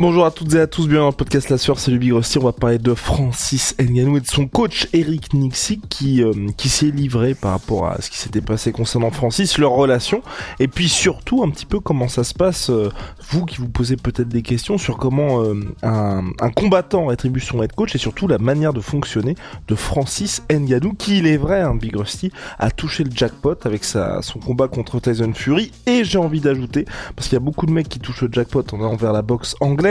Bonjour à toutes et à tous, bienvenue dans le podcast La Sueur, c'est le Big Rusty. On va parler de Francis Nganou et de son coach Eric Nixie qui, euh, qui s'est livré par rapport à ce qui s'était passé concernant Francis, leur relation, et puis surtout un petit peu comment ça se passe, euh, vous qui vous posez peut-être des questions sur comment euh, un, combattant rétribue son head coach et surtout la manière de fonctionner de Francis Nganou qui, il est vrai, hein, Big Rusty, a touché le jackpot avec sa, son combat contre Tyson Fury, et j'ai envie d'ajouter, parce qu'il y a beaucoup de mecs qui touchent le jackpot en allant vers la boxe anglaise,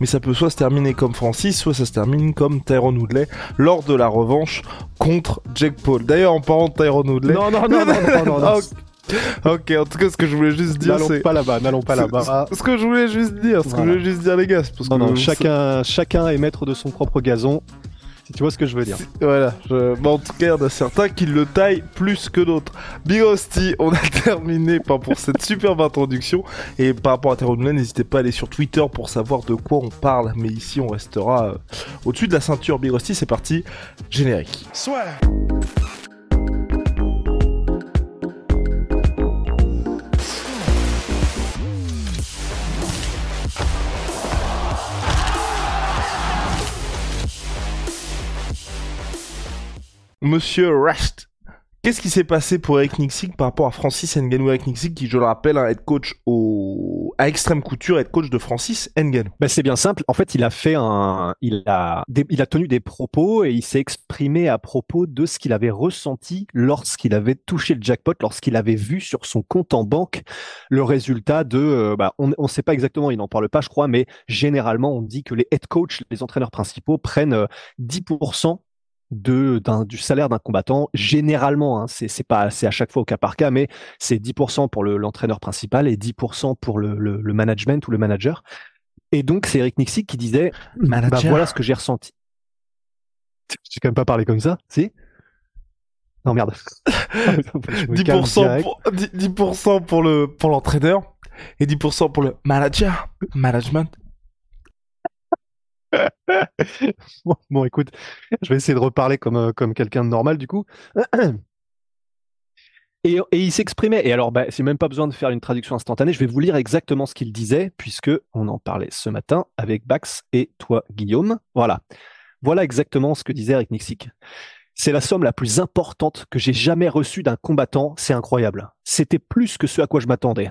mais ça peut soit se terminer comme Francis, soit ça se termine comme Tyrone Woodley lors de la revanche contre Jake Paul. D'ailleurs, en parlant de Tyrone Woodley... Non, non, non, non, non, non, non. ok, en tout cas, ce que je voulais juste dire, c'est. N'allons pas là-bas, n'allons pas là-bas. Ce que je voulais juste dire, ce que je voulais juste dire, les gars, parce non, que non, chacun, chacun est maître de son propre gazon. Si tu vois ce que je veux dire. Voilà. Je... En a certains qui le taillent plus que d'autres. Big Hostie, on a terminé pour cette superbe introduction. Et par rapport à Terre n'hésitez pas à aller sur Twitter pour savoir de quoi on parle. Mais ici, on restera euh, au-dessus de la ceinture. Big Hostie, c'est parti. Générique. Soit. Monsieur Rest. Qu'est-ce qui s'est passé pour Eric Nixig par rapport à Francis Ngannou? Eric Nixig qui, je le rappelle, un head coach au... à Extrême Couture, head coach de Francis Ngannou ben, C'est bien simple. En fait, il a fait un, il a, il a tenu des propos et il s'est exprimé à propos de ce qu'il avait ressenti lorsqu'il avait touché le jackpot, lorsqu'il avait vu sur son compte en banque le résultat de, bah, on ne sait pas exactement, il n'en parle pas, je crois, mais généralement, on dit que les head coachs, les entraîneurs principaux prennent 10% euh, de du salaire d'un combattant généralement hein, c'est c'est pas c'est à chaque fois au cas par cas mais c'est 10% pour l'entraîneur principal et 10% pour le, le, management ou le manager. Et donc c'est Eric Nixie qui disait bah, voilà ce que j'ai ressenti. J'ai quand même pas parlé comme ça si? Non merde. 10% pour, 10 pour le pour l'entraîneur et 10% pour le manager management bon, écoute, je vais essayer de reparler comme, euh, comme quelqu'un de normal du coup. Et, il s'exprimait. Et alors, bah, c'est même pas besoin de faire une traduction instantanée. Je vais vous lire exactement ce qu'il disait, puisque on en parlait ce matin avec Bax et toi, Guillaume. Voilà. Voilà exactement ce que disait Eric Nixik. C'est la somme la plus importante que j'ai jamais reçue d'un combattant. C'est incroyable. C'était plus que ce à quoi je m'attendais.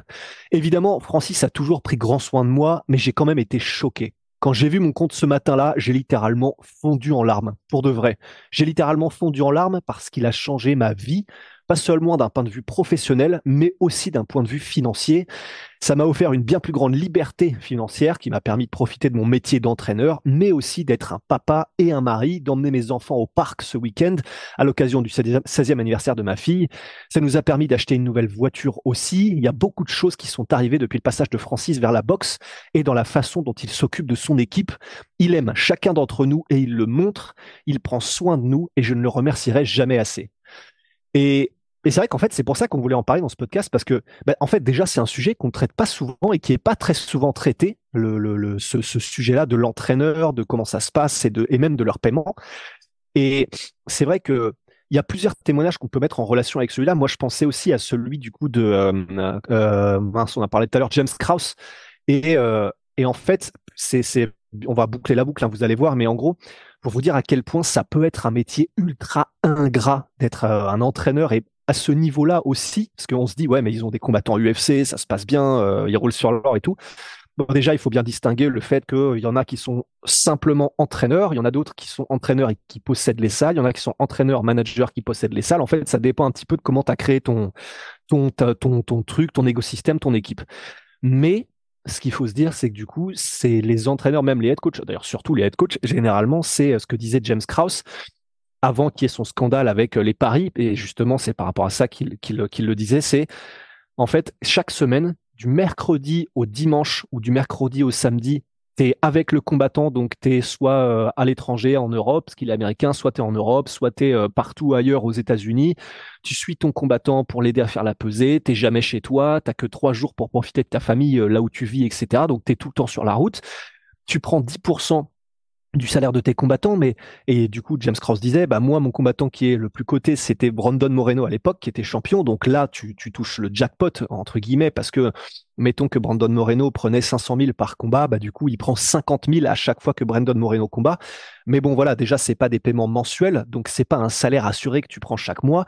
Évidemment, Francis a toujours pris grand soin de moi, mais j'ai quand même été choqué. Quand j'ai vu mon compte ce matin-là, j'ai littéralement fondu en larmes, pour de vrai. J'ai littéralement fondu en larmes parce qu'il a changé ma vie, pas seulement d'un point de vue professionnel, mais aussi d'un point de vue financier. Ça m'a offert une bien plus grande liberté financière qui m'a permis de profiter de mon métier d'entraîneur, mais aussi d'être un papa et un mari, d'emmener mes enfants au parc ce week-end à l'occasion du 16e anniversaire de ma fille. Ça nous a permis d'acheter une nouvelle voiture aussi. Il y a beaucoup de choses qui sont arrivées depuis le passage de Francis vers la boxe et dans la façon dont il s'occupe de son équipe. Il aime chacun d'entre nous et il le montre. Il prend soin de nous et je ne le remercierai jamais assez. Et et c'est vrai qu'en fait, c'est pour ça qu'on voulait en parler dans ce podcast, parce que, bah, en fait, déjà, c'est un sujet qu'on ne traite pas souvent et qui est pas très souvent traité, le, le, ce, ce sujet-là de l'entraîneur, de comment ça se passe et, de, et même de leur paiement. Et c'est vrai que il y a plusieurs témoignages qu'on peut mettre en relation avec celui-là. Moi, je pensais aussi à celui du coup de, euh, euh, on a parlé tout à l'heure, James Krause. Et, euh, et en fait, c'est, on va boucler la boucle, hein, vous allez voir, mais en gros, pour vous dire à quel point ça peut être un métier ultra ingrat d'être euh, un entraîneur et à ce niveau-là aussi, parce qu'on se dit, ouais, mais ils ont des combattants UFC, ça se passe bien, euh, ils roulent sur l'or et tout. Bon, déjà, il faut bien distinguer le fait qu'il y en a qui sont simplement entraîneurs, il y en a d'autres qui sont entraîneurs et qui possèdent les salles, il y en a qui sont entraîneurs, managers qui possèdent les salles. En fait, ça dépend un petit peu de comment tu as créé ton, ton, ton, ton truc, ton écosystème, ton équipe. Mais ce qu'il faut se dire, c'est que du coup, c'est les entraîneurs, même les head coachs, d'ailleurs surtout les head coachs, généralement, c'est euh, ce que disait James Krause, avant qu'il y ait son scandale avec euh, les paris, et justement c'est par rapport à ça qu'il le disait, c'est en fait chaque semaine, du mercredi au dimanche ou du mercredi au samedi, tu es avec le combattant, donc tu es soit euh, à l'étranger, en Europe, parce qu'il est américain, soit tu es en Europe, soit tu es euh, partout ailleurs aux États-Unis. Tu suis ton combattant pour l'aider à faire la pesée, t'es jamais chez toi, t'as que trois jours pour profiter de ta famille là où tu vis, etc. Donc tu es tout le temps sur la route. Tu prends 10% du salaire de tes combattants, mais et du coup James Cross disait bah moi mon combattant qui est le plus coté c'était Brandon Moreno à l'époque qui était champion. Donc là tu, tu touches le jackpot entre guillemets parce que mettons que Brandon Moreno prenait 500 000 par combat bah du coup il prend 50 000 à chaque fois que Brandon Moreno combat. Mais bon voilà déjà c'est pas des paiements mensuels donc c'est pas un salaire assuré que tu prends chaque mois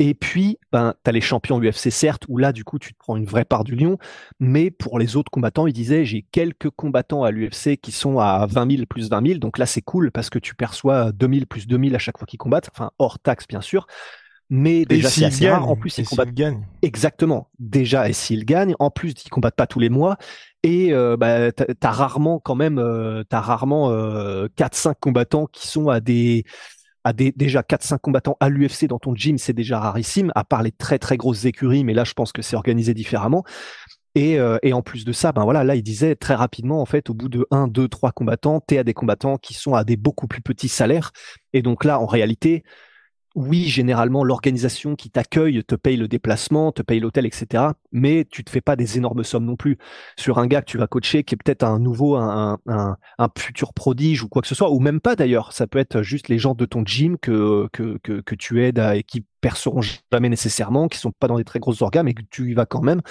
et puis, ben, tu as les champions UFC, certes, où là, du coup, tu te prends une vraie part du lion. Mais pour les autres combattants, il disait, j'ai quelques combattants à l'UFC qui sont à 20 000 plus 20 000. Donc là, c'est cool parce que tu perçois 2000 plus 2000 à chaque fois qu'ils combattent. Enfin, hors taxe, bien sûr. Mais déjà, c'est assez rare. En plus, ils combattent. Exactement. Déjà, et s'ils gagnent, en plus, ils combattent pas tous les mois. Et euh, bah, t'as rarement quand même, euh, t'as rarement euh, 4-5 combattants qui sont à des à déjà 4-5 combattants à l'UFC dans ton gym, c'est déjà rarissime, à part les très très grosses écuries, mais là je pense que c'est organisé différemment. Et, euh, et, en plus de ça, ben voilà, là il disait très rapidement, en fait, au bout de 1, 2, 3 combattants, t'es à des combattants qui sont à des beaucoup plus petits salaires. Et donc là, en réalité, oui, généralement, l'organisation qui t'accueille te paye le déplacement, te paye l'hôtel, etc. Mais tu te fais pas des énormes sommes non plus sur un gars que tu vas coacher qui est peut-être un nouveau, un, un, futur prodige ou quoi que ce soit, ou même pas d'ailleurs. Ça peut être juste les gens de ton gym que, que, que, tu aides et qui perceront jamais nécessairement, qui sont pas dans des très grosses organes, mais que tu y vas quand même.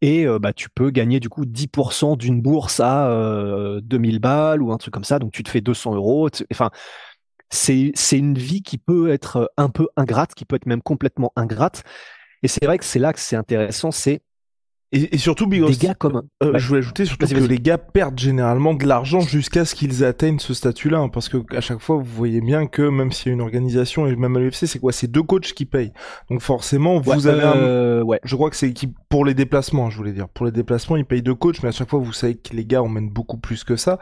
Et euh, bah, tu peux gagner du coup 10% d'une bourse à euh, 2000 balles ou un truc comme ça. Donc tu te fais 200 euros. Enfin, c'est c'est une vie qui peut être euh, un peu ingrate, qui peut être même complètement ingrate. Et c'est vrai que c'est là que c'est intéressant, c'est et, et, surtout, Big gars comme... Euh, Je voulais ajouter surtout que les gars perdent généralement de l'argent jusqu'à ce qu'ils atteignent ce statut-là, hein, parce que à chaque fois, vous voyez bien que même s'il y a une organisation et même à l'UFC, c'est quoi? C'est deux coachs qui payent. Donc forcément, vous avez euh, ouais. Je crois que c'est pour les déplacements, je voulais dire. Pour les déplacements, ils payent deux coachs, mais à chaque fois, vous savez que les gars emmènent beaucoup plus que ça.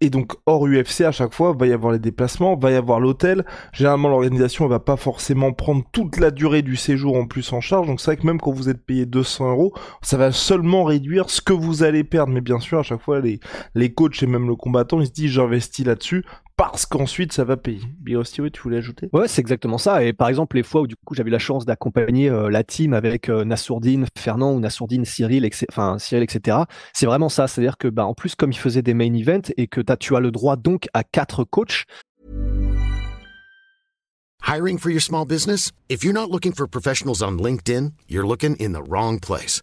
Et donc hors UFC, à chaque fois, va y avoir les déplacements, va y avoir l'hôtel. Généralement, l'organisation, va pas forcément prendre toute la durée du séjour en plus en charge. Donc c'est vrai que même quand vous êtes payé 200 euros, ça va seulement réduire ce que vous allez perdre. Mais bien sûr, à chaque fois, les, les coachs et même le combattant, ils se disent j'investis là-dessus parce qu'ensuite ça va payer. Birosti, tu voulais ajouter? Ouais, c'est exactement ça. Et par exemple, les fois où du coup j'avais la chance d'accompagner euh, la team avec euh, Nassourdine, Fernand ou Nassourdine, Cyril, enfin Cyril, etc. C'est vraiment ça. C'est-à-dire que, bah, en plus, comme ils faisaient des main events et que as, tu as le droit donc à quatre coachs. Hiring for your small business? If you're not looking for professionals on LinkedIn, you're looking in the wrong place.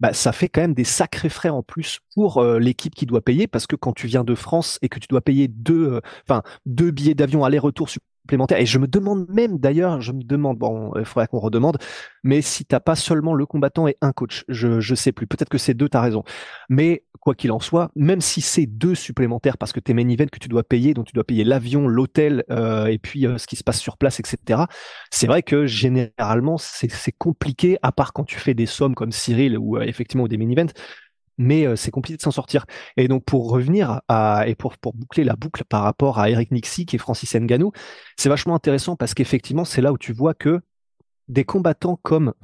Bah, ça fait quand même des sacrés frais en plus pour euh, l'équipe qui doit payer parce que quand tu viens de France et que tu dois payer deux, euh, enfin deux billets d'avion aller-retour supplémentaires et je me demande même d'ailleurs, je me demande, bon, il faudrait qu'on redemande, mais si t'as pas seulement le combattant et un coach, je je sais plus, peut-être que c'est deux, t'as raison, mais quoi qu'il en soit, même si c'est deux supplémentaires parce que tes main events que tu dois payer, donc tu dois payer l'avion, l'hôtel euh, et puis euh, ce qui se passe sur place, etc. C'est vrai que généralement c'est compliqué, à part quand tu fais des sommes comme Cyril ou euh, effectivement des main events, mais c'est compliqué de s'en sortir. Et donc pour revenir à et pour pour boucler la boucle par rapport à Eric Nixie et Francis Ngannou, c'est vachement intéressant parce qu'effectivement c'est là où tu vois que des combattants comme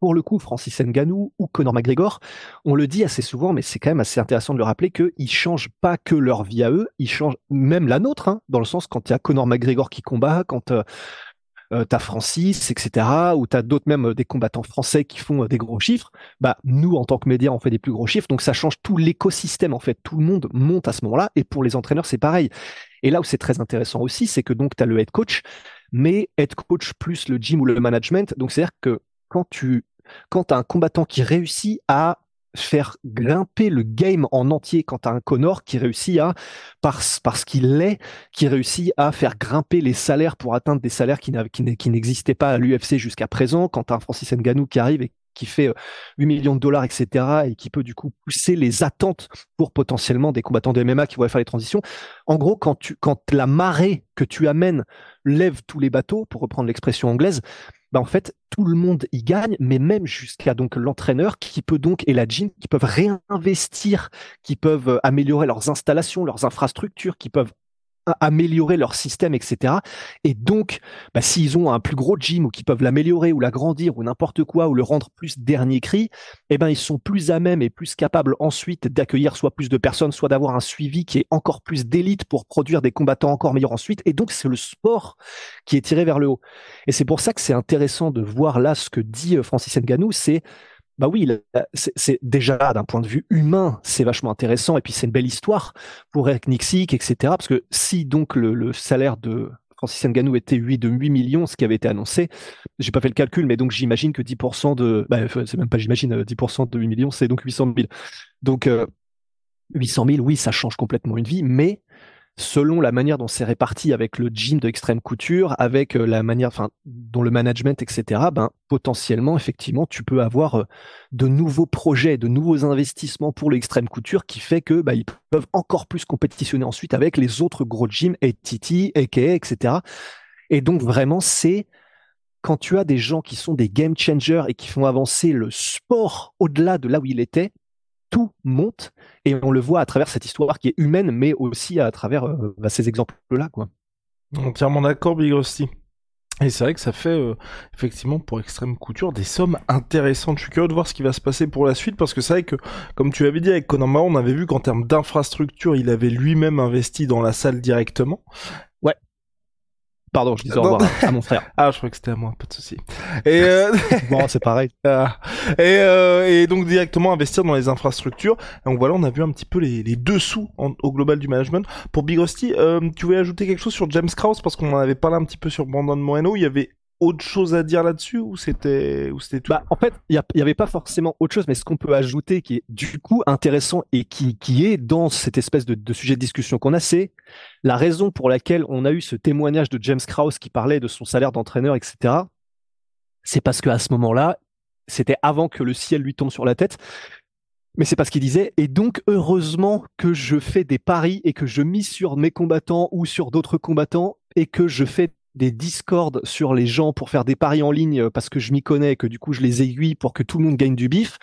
pour le coup, Francis Ngannou ou Conor McGregor, on le dit assez souvent, mais c'est quand même assez intéressant de le rappeler qu'ils changent pas que leur vie à eux, ils changent même la nôtre, hein, dans le sens quand il y a Conor McGregor qui combat, quand euh, euh t'as Francis, etc., ou t'as d'autres même euh, des combattants français qui font euh, des gros chiffres, bah nous en tant que médias on fait des plus gros chiffres, donc ça change tout l'écosystème en fait, tout le monde monte à ce moment-là, et pour les entraîneurs c'est pareil. Et là où c'est très intéressant aussi, c'est que donc t'as le head coach, mais head coach plus le gym ou le management, donc c'est-à-dire que quand tu quand un combattant qui réussit à faire grimper le game en entier quand tu as un Connor qui réussit à, parce, parce qu'il l'est, qui réussit à faire grimper les salaires pour atteindre des salaires qui, n'existaient pas à l'UFC jusqu'à présent, quand tu as un Francis Ngannou qui arrive et qui fait 8 euh, millions de dollars, etc., et qui peut du coup pousser les attentes pour potentiellement des combattants de MMA qui vont faire les transitions. En gros, quand, tu, quand la marée que tu amènes lève tous les bateaux, pour reprendre l'expression anglaise, bah en fait tout le monde y gagne, mais même jusqu'à l'entraîneur qui peut donc et la gym qui peuvent réinvestir, qui peuvent euh, améliorer leurs installations, leurs infrastructures, qui peuvent améliorer leur système, etc. Et donc, bah, s'ils ont un plus gros gym ou qu'ils peuvent l'améliorer ou l'agrandir ou n'importe quoi ou le rendre plus dernier cri, eh ben ils sont plus à même et plus capables ensuite d'accueillir soit plus de personnes, soit d'avoir un suivi qui est encore plus d'élite pour produire des combattants encore meilleurs ensuite. Et donc c'est le sport qui est tiré vers le haut. Et c'est pour ça que c'est intéressant de voir là ce que dit euh, Francis Nganou, c'est bah oui, c'est déjà d'un point de vue humain, c'est vachement intéressant et puis c'est une belle histoire pour Eric etc. Parce que si donc le, salaire de Francis Ngannou était 8 de 8 millions, ce qui avait été annoncé, j'ai pas fait le calcul, mais donc j'imagine que 10% de, bah, c'est même pas j'imagine 10% euh, de 8 millions, c'est donc 800 000. Donc 800 euh, 000, oui, ça change complètement une vie, mais selon la manière dont c'est réparti avec le gym de extrême couture, avec euh, la manière, enfin, dont le management, etc., ben, potentiellement, effectivement, tu peux avoir euh, de nouveaux projets, de nouveaux investissements pour l'extrême couture qui fait que, ben, ils peuvent encore plus compétitionner ensuite avec les autres gros gyms, ATT, AKA, etc. Et donc, vraiment, c'est quand tu as des gens qui sont des game changers et qui font avancer le sport au-delà de là où il était, tout monte et on le voit à travers cette histoire qui est humaine, mais aussi à travers euh, bah, ces exemples-là. quoi. Entièrement d'accord, Big Rusty. Et c'est vrai que ça fait euh, effectivement pour Extrême Couture des sommes intéressantes. Je suis curieux de voir ce qui va se passer pour la suite parce que c'est vrai que, comme tu avais dit avec Conor on avait vu qu'en termes d'infrastructure, il avait lui-même investi dans la salle directement. Pardon, je disais au revoir à, mon frère. Ah, je crois que c'était à moi, pas de souci. Et euh... bon, c'est pareil. Ah. Et, euh, et, donc directement investir dans les infrastructures. donc voilà, on a vu un petit peu les, les dessous au global du management. Pour Big Rusty, euh, tu voulais ajouter quelque chose sur James Krause? Parce qu'on en avait parlé un petit peu sur Brandon Moreno. Il y avait autre chose à dire là-dessus ou c'était ou c'était tout? Bah, En fait, il n'y avait pas forcément autre chose, mais ce qu'on peut ajouter qui est du coup intéressant et qui, qui est dans cette espèce de, de sujet de discussion qu'on a, c'est la raison pour laquelle on a eu ce témoignage de James Krause qui parlait de son salaire d'entraîneur, etc. C'est parce qu'à ce moment-là, c'était avant que le ciel lui tombe sur la tête. Mais c'est parce qu'il disait, et donc heureusement que je fais des paris et que je mise sur mes combattants ou sur d'autres combattants et que je fais des discords sur les gens pour faire des paris en ligne euh, parce que je m'y connais et que du coup je les aiguille pour que tout le monde gagne du bif.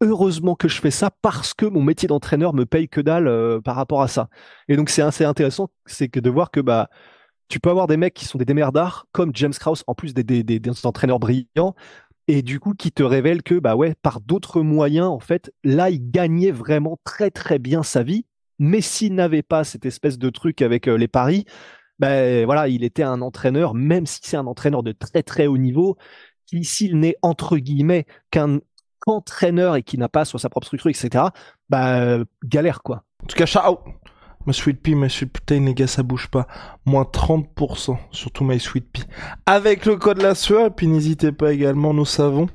Heureusement que je fais ça parce que mon métier d'entraîneur me paye que dalle euh, par rapport à ça. Et donc c'est assez intéressant, c'est que de voir que bah tu peux avoir des mecs qui sont des démerdards comme James Krause, en plus des, des, des, entraîneurs brillants, et du coup qui te révèlent que bah ouais par d'autres moyens en fait là il gagnait vraiment très très bien sa vie. Mais s'il n'avait pas cette espèce de truc avec euh, les paris, ben voilà, il était un entraîneur, même si c'est un entraîneur de très très haut niveau, qui s'il n'est entre guillemets qu'un entraîneur et qui n'a pas sur sa propre structure, etc., bah galère quoi. En tout cas, ciao My Sweet Pea, My Sweet Protein, les gars, ça bouge pas. Moins 30%, surtout My Sweet Pea. Avec le code la sueur, puis n'hésitez pas également, nous savons,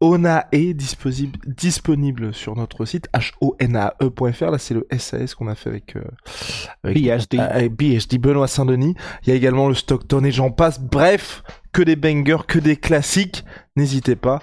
Ona est disponible, disponible sur notre site honae.fr. Là, c'est le SAS qu'on a fait avec, euh, avec BHD. Euh, BHD Benoît Saint-Denis. Il y a également le Stockton et j'en passe. Bref, que des bangers, que des classiques. N'hésitez pas.